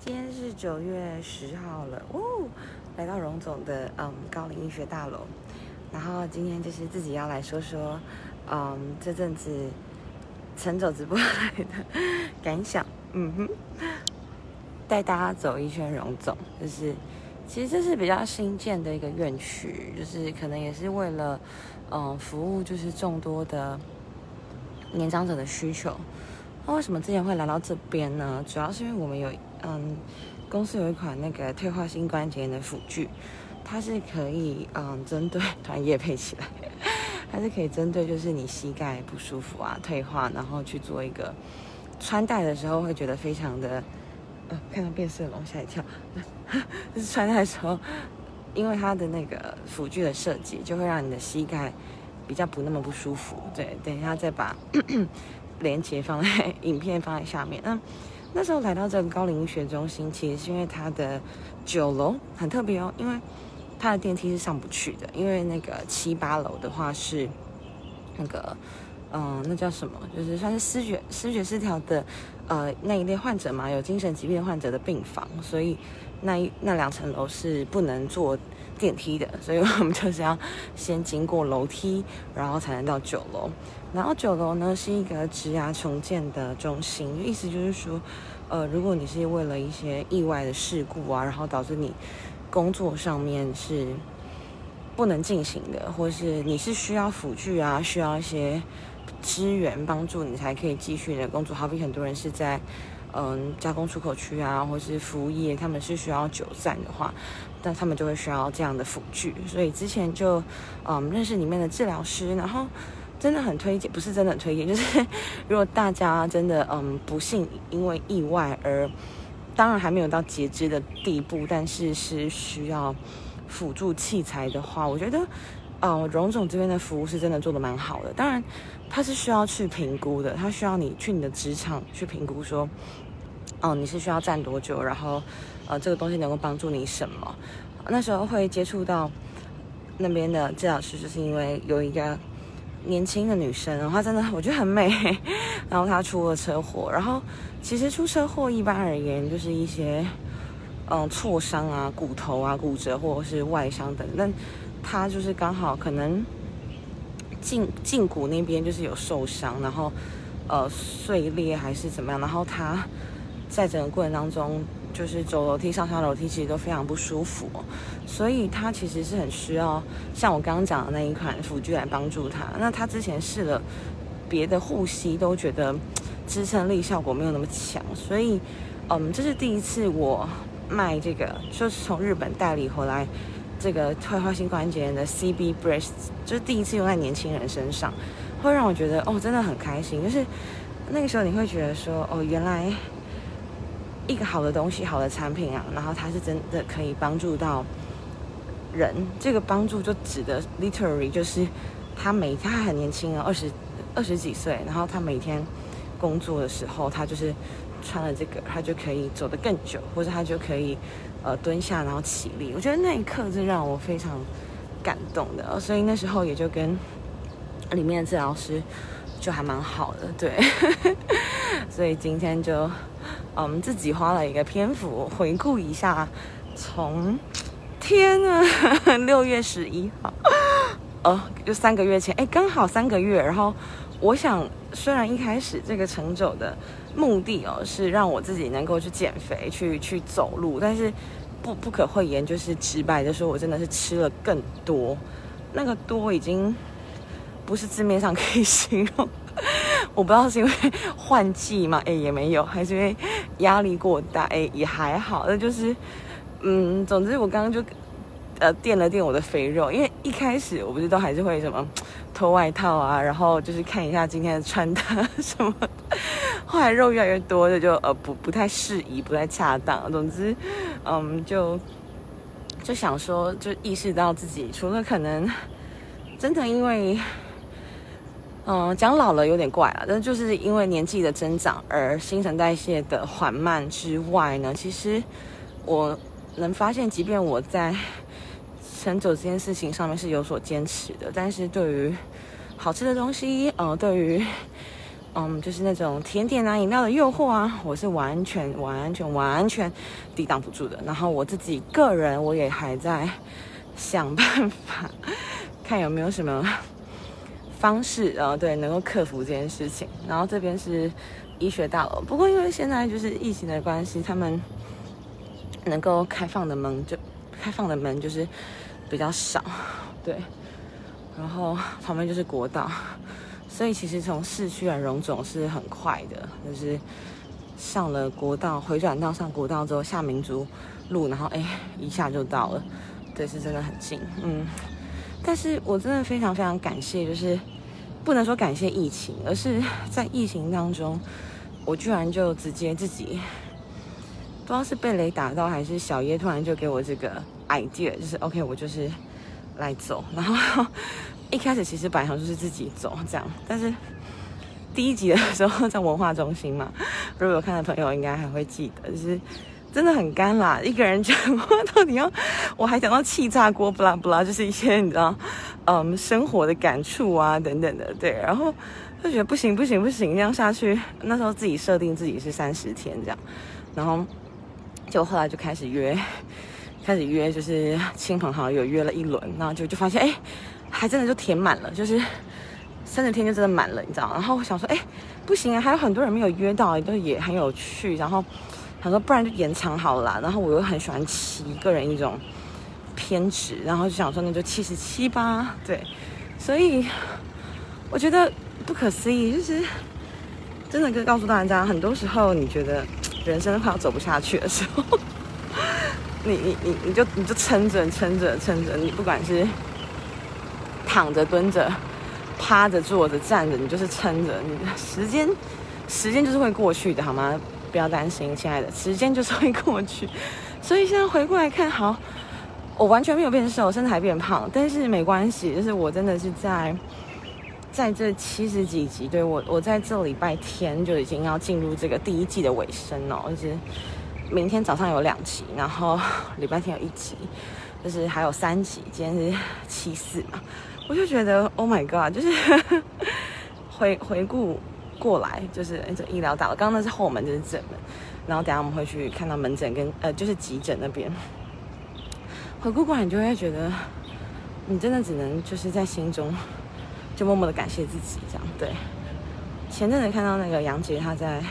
今天是九月十号了，哦，来到荣总的嗯高龄医学大楼，然后今天就是自己要来说说，嗯这阵子晨走直播来的感想，嗯哼，带大家走一圈荣总，就是其实这是比较新建的一个院区，就是可能也是为了嗯服务就是众多的年长者的需求。那为什么之前会来到这边呢？主要是因为我们有，嗯，公司有一款那个退化性关节炎的辅具，它是可以，嗯，针对团业配起来，它是可以针对就是你膝盖不舒服啊、退化，然后去做一个穿戴的时候会觉得非常的，呃，看到变色龙吓一跳，就 是穿戴的时候，因为它的那个辅具的设计，就会让你的膝盖比较不那么不舒服。对，等一下再把。连接放在影片放在下面。那那时候来到这个高龄医学中心，其实是因为它的九楼很特别哦，因为它的电梯是上不去的，因为那个七八楼的话是那个嗯，那叫什么？就是算是失觉失觉失调的呃那一类患者嘛，有精神疾病患者的病房，所以那一那两层楼是不能坐电梯的，所以我们就是要先经过楼梯，然后才能到九楼。然后九楼呢是一个植牙重建的中心，意思就是说，呃，如果你是为了一些意外的事故啊，然后导致你工作上面是不能进行的，或是你是需要辅具啊，需要一些支援帮助，你才可以继续的工作。好比很多人是在嗯加工出口区啊，或是服务业，他们是需要久站的话，那他们就会需要这样的辅具。所以之前就嗯认识里面的治疗师，然后。真的很推荐，不是真的很推荐，就是如果大家真的嗯不幸因为意外而，当然还没有到截肢的地步，但是是需要辅助器材的话，我觉得，呃，荣总这边的服务是真的做的蛮好的。当然，他是需要去评估的，他需要你去你的职场去评估说，哦，你是需要站多久，然后呃这个东西能够帮助你什么。那时候会接触到那边的治疗师，就是因为有一个。年轻的女生，她真的我觉得很美。然后她出了车祸，然后其实出车祸一般而言就是一些嗯挫伤啊、骨头啊、骨折或者是外伤等。但她就是刚好可能胫胫骨那边就是有受伤，然后呃碎裂还是怎么样，然后她在整个过程当中。就是走楼梯、上下楼梯，其实都非常不舒服，所以他其实是很需要像我刚刚讲的那一款辅具来帮助他。那他之前试了别的护膝，都觉得支撑力效果没有那么强，所以嗯，这是第一次我卖这个，就是从日本代理回来这个退化性关节炎的 CB Brace，就是第一次用在年轻人身上，会让我觉得哦，真的很开心。就是那个时候你会觉得说哦，原来。一个好的东西，好的产品啊，然后它是真的可以帮助到人。这个帮助就指的 literally 就是他每他很年轻啊，二十二十几岁，然后他每天工作的时候，他就是穿了这个，他就可以走得更久，或者他就可以呃蹲下然后起立。我觉得那一刻是让我非常感动的，所以那时候也就跟里面的治疗师就还蛮好的，对。所以今天就。嗯，自己花了一个篇幅回顾一下，从天啊，六月十一号，哦，就三个月前，哎，刚好三个月。然后我想，虽然一开始这个成走的目的哦，是让我自己能够去减肥，去去走路，但是不不可讳言，就是直白的说，我真的是吃了更多，那个多已经不是字面上可以形容。我不知道是因为换季嘛，哎也没有，还是因为压力过大，哎也还好。那就是，嗯，总之我刚刚就，呃垫了垫我的肥肉，因为一开始我不是都还是会什么脱外套啊，然后就是看一下今天的穿搭 什么。后来肉越来越多，就就呃不不太适宜，不太恰当。总之，嗯，就就想说，就意识到自己除了可能真的因为。嗯，讲老了有点怪了，但就是因为年纪的增长而新陈代谢的缓慢之外呢，其实我能发现，即便我在晨走这件事情上面是有所坚持的，但是对于好吃的东西，呃，对于嗯，就是那种甜点啊、饮料的诱惑啊，我是完全、完全、完全抵挡不住的。然后我自己个人，我也还在想办法，看有没有什么方式，然后对能够克服这件事情。然后这边是医学大楼，不过因为现在就是疫情的关系，他们能够开放的门就开放的门就是比较少，对。然后旁边就是国道。所以其实从市区来荣总是很快的，就是上了国道回转道上国道之后下民族路，然后哎一下就到了，对，是真的很近，嗯。但是我真的非常非常感谢，就是不能说感谢疫情，而是在疫情当中，我居然就直接自己不知道是被雷打到，还是小叶突然就给我这个 idea，就是 OK，我就是来走，然后。一开始其实本来想就是自己走这样，但是第一集的时候在文化中心嘛，如果有看的朋友应该还会记得，就是真的很干啦，一个人讲话到底要，我还讲到气炸锅不啦不啦，就是一些你知道，嗯，生活的感触啊等等的，对，然后就觉得不行不行不行，这样下去，那时候自己设定自己是三十天这样，然后就后来就开始约，开始约就是亲朋好友约了一轮，然后就就发现哎。还真的就填满了，就是三十天就真的满了，你知道然后我想说，哎，不行啊，还有很多人没有约到，都也很有趣。然后想说，不然就延长好了。然后我又很喜欢骑个人一种偏执，然后就想说，那就七十七吧。对，所以我觉得不可思议，就是真的，跟告诉大家，很多时候你觉得人生快要走不下去的时候，你你你你就你就撑着撑着撑着，你不管是。躺着、蹲着、趴着、坐着、站着，你就是撑着。你时间，时间就是会过去的，好吗？不要担心，亲爱的，时间就是会过去。所以现在回过来看，好，我完全没有变瘦，身材变胖，但是没关系，就是我真的是在在这七十几集，对我，我在这礼拜天就已经要进入这个第一季的尾声哦，就是明天早上有两集，然后礼拜天有一集，就是还有三集，今天是七四嘛。我就觉得，Oh my God，就是 回回顾过来，就是这医疗大楼，刚刚那是后门，就是正门，然后等下我们会去看到门诊跟呃，就是急诊那边。回顾过来，你就会觉得，你真的只能就是在心中 就默默的感谢自己，这样对。前阵子看到那个杨杰他在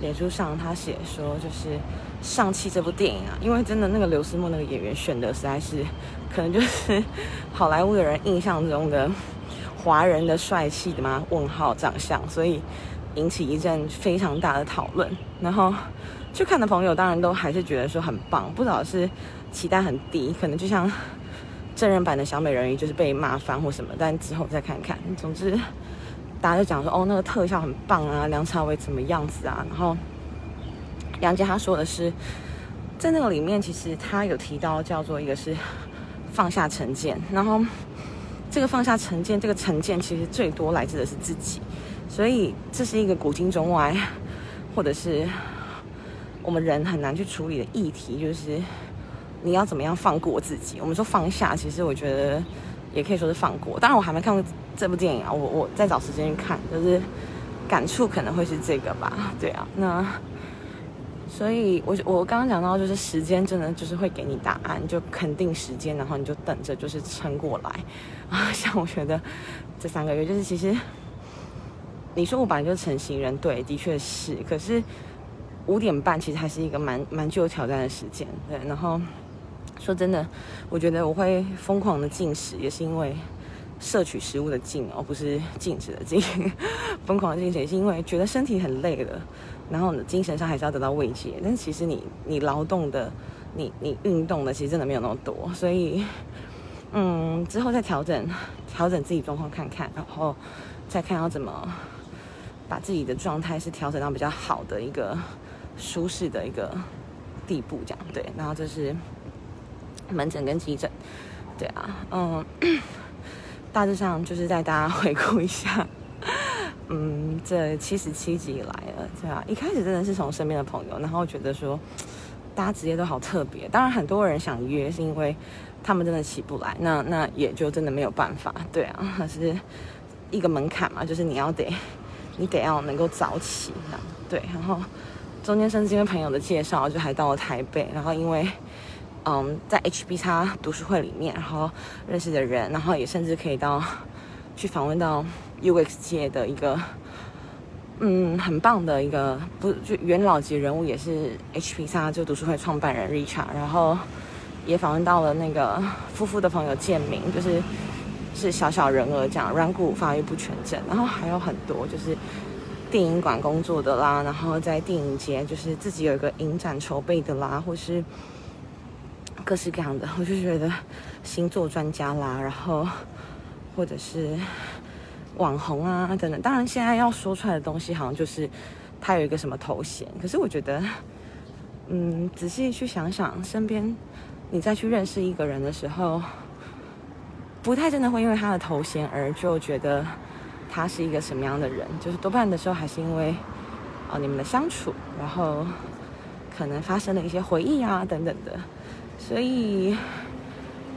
脸书上，他写说就是。上汽这部电影啊，因为真的那个刘思慕那个演员选的实在是，可能就是 好莱坞的人印象中的华人的帅气的吗？问号长相，所以引起一阵非常大的讨论。然后去看的朋友当然都还是觉得说很棒，不知道是期待很低，可能就像真人版的小美人鱼就是被骂翻或什么，但之后再看看。总之大家就讲说哦，那个特效很棒啊，梁朝伟怎么样子啊，然后。杨杰他说的是，在那个里面，其实他有提到叫做一个是放下成见，然后这个放下成见，这个成见其实最多来自的是自己，所以这是一个古今中外，或者是我们人很难去处理的议题，就是你要怎么样放过自己。我们说放下，其实我觉得也可以说是放过。当然我还没看过这部电影啊，我我再找时间去看，就是感触可能会是这个吧。对啊，那。所以，我我刚刚讲到，就是时间真的就是会给你答案，就肯定时间，然后你就等着，就是撑过来啊。像我觉得这三个月，就是其实你说我本来就成型人，对，的确是。可是五点半其实还是一个蛮蛮具有挑战的时间，对。然后说真的，我觉得我会疯狂的进食，也是因为摄取食物的进哦，不是禁止的进，疯狂进食是因为觉得身体很累了。然后呢，精神上还是要得到慰藉，但其实你你劳动的，你你运动的，其实真的没有那么多，所以，嗯，之后再调整调整自己状况看看，然后再看要怎么把自己的状态是调整到比较好的一个舒适的一个地步，这样对。然后就是门诊跟急诊，对啊，嗯，大致上就是带大家回顾一下。嗯，这七十七集来了，对啊，一开始真的是从身边的朋友，然后觉得说，大家职业都好特别。当然，很多人想约，是因为他们真的起不来，那那也就真的没有办法，对啊，是一个门槛嘛，就是你要得，你得要能够早起，这样对。然后中间甚至因为朋友的介绍，就还到了台北。然后因为嗯，在 HBX 读书会里面，然后认识的人，然后也甚至可以到去访问到 UX 界的一个嗯很棒的一个不就元老级人物，也是 HBX 就读书会创办人 Richard。然后也访问到了那个夫妇的朋友建明，就是是小小人儿这样软骨发育不全症，然后还有很多就是电影馆工作的啦，然后在电影节就是自己有一个影展筹备的啦，或是。各式各样的，我就觉得星座专家啦，然后或者是网红啊等等。当然，现在要说出来的东西，好像就是他有一个什么头衔。可是我觉得，嗯，仔细去想想，身边你再去认识一个人的时候，不太真的会因为他的头衔而就觉得他是一个什么样的人。就是多半的时候，还是因为哦你们的相处，然后可能发生了一些回忆啊等等的。所以，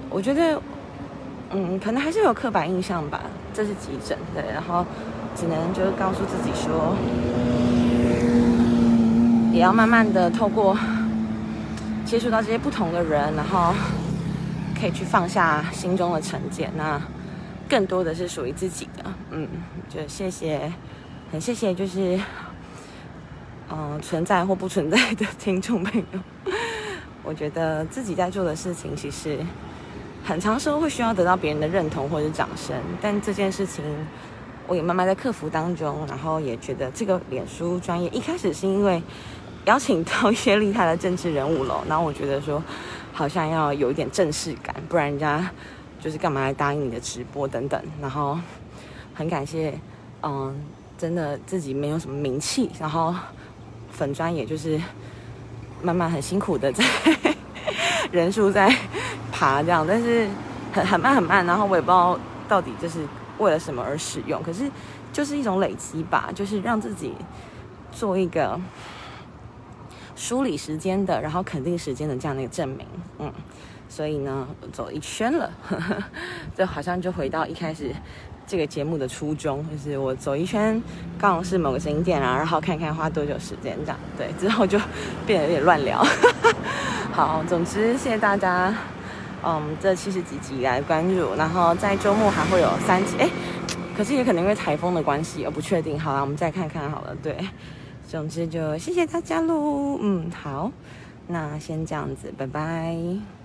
我觉得，嗯，可能还是有刻板印象吧。这是急诊，对，然后只能就是告诉自己说，也要慢慢的透过接触到这些不同的人，然后可以去放下心中的成见，那更多的是属于自己的。嗯，就谢谢，很谢谢，就是，嗯，存在或不存在的听众朋友。我觉得自己在做的事情，其实很长时候会需要得到别人的认同或者掌声，但这件事情我也慢慢在克服当中，然后也觉得这个脸书专业一开始是因为邀请到一些厉害的政治人物了，然后我觉得说好像要有一点正式感，不然人家就是干嘛来答应你的直播等等，然后很感谢，嗯，真的自己没有什么名气，然后粉专也就是。慢慢很辛苦的在 人数在爬这样，但是很很慢很慢，然后我也不知道到底就是为了什么而使用，可是就是一种累积吧，就是让自己做一个梳理时间的，然后肯定时间的这样的一个证明，嗯，所以呢走一圈了，就好像就回到一开始。这个节目的初衷就是我走一圈，刚好是某个景点啊，然后看看花多久时间这样。对，之后就变得有点乱聊。好，总之谢谢大家，嗯，这七十几集来关注，然后在周末还会有三集，哎，可是也可能因为台风的关系，我不确定。好了，我们再看看好了。对，总之就谢谢大家喽。嗯，好，那先这样子，拜拜。